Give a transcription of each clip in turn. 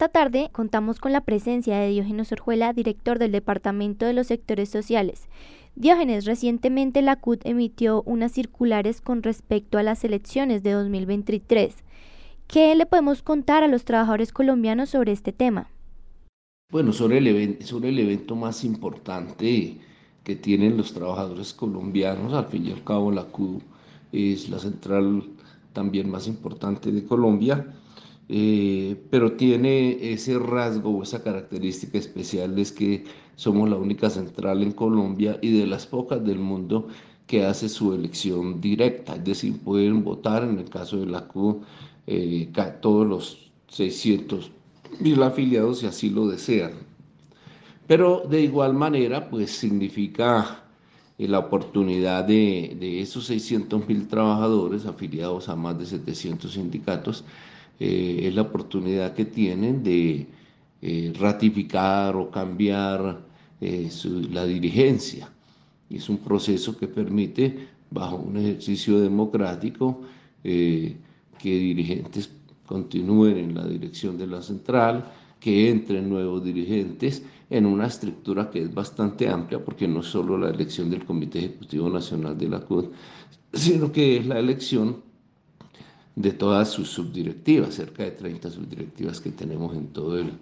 Esta tarde contamos con la presencia de Diógenes Orjuela, director del Departamento de los Sectores Sociales. Diógenes, recientemente la CUT emitió unas circulares con respecto a las elecciones de 2023. ¿Qué le podemos contar a los trabajadores colombianos sobre este tema? Bueno, sobre el, evento más importante que tienen los trabajadores colombianos, al fin y al cabo la CUT es la central también más importante de Colombia eh, pero tiene ese rasgo o esa característica especial es que somos la única central en Colombia y de las pocas del mundo que hace su elección directa, es decir, pueden votar en el caso de la CU eh, todos los 600 mil afiliados si así lo desean. Pero de igual manera, pues significa eh, la oportunidad de, de esos 600 mil trabajadores afiliados a más de 700 sindicatos eh, es la oportunidad que tienen de eh, ratificar o cambiar eh, la dirigencia. Es un proceso que permite, bajo un ejercicio democrático, que dirigentes continúen en la dirección de la central, que entren nuevos dirigentes en una estructura que es bastante amplia, porque no es solo la elección del Comité Ejecutivo Nacional de la CUD, sino que es la elección de todas sus subdirectivas, cerca de 30 subdirectivas que tenemos en todo el,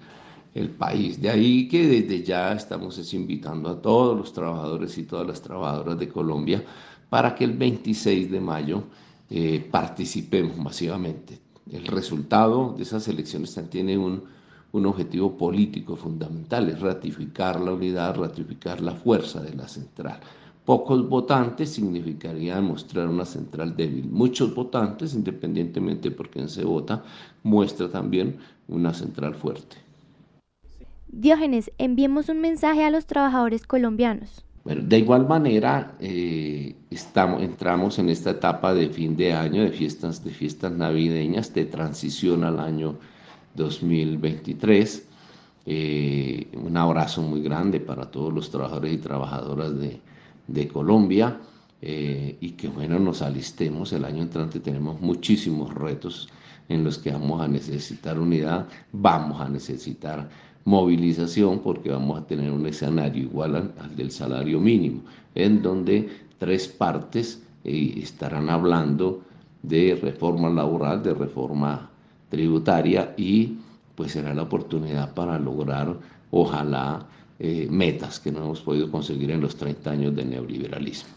país. De ahí que desde ya estamos invitando a todos los trabajadores y todas las trabajadoras de Colombia para que el 26 de mayo eh, participemos masivamente. El resultado de esas elecciones tiene un, un objetivo político fundamental, es ratificar la unidad, ratificar la fuerza de la central. Pocos votantes significaría mostrar una central débil. Muchos votantes, independientemente por quién se vota, muestra también una central fuerte. Diógenes, enviemos un mensaje a los trabajadores colombianos. Bueno, de igual manera, eh, estamos, entramos en esta etapa de fin de año, de fiestas, de fiestas navideñas, de transición al año 2023. Eh, un abrazo muy grande para todos los trabajadores y trabajadoras de, de Colombia eh, y que bueno, nos alistemos. El año entrante tenemos muchísimos retos en los que vamos a necesitar unidad, vamos a necesitar movilización porque vamos a tener un escenario igual al, del salario mínimo, en donde tres partes eh, estarán hablando de reforma laboral, de reforma tributaria y pues será la oportunidad para lograr, ojalá, eh, metas que no hemos podido conseguir en los 30 años de neoliberalismo.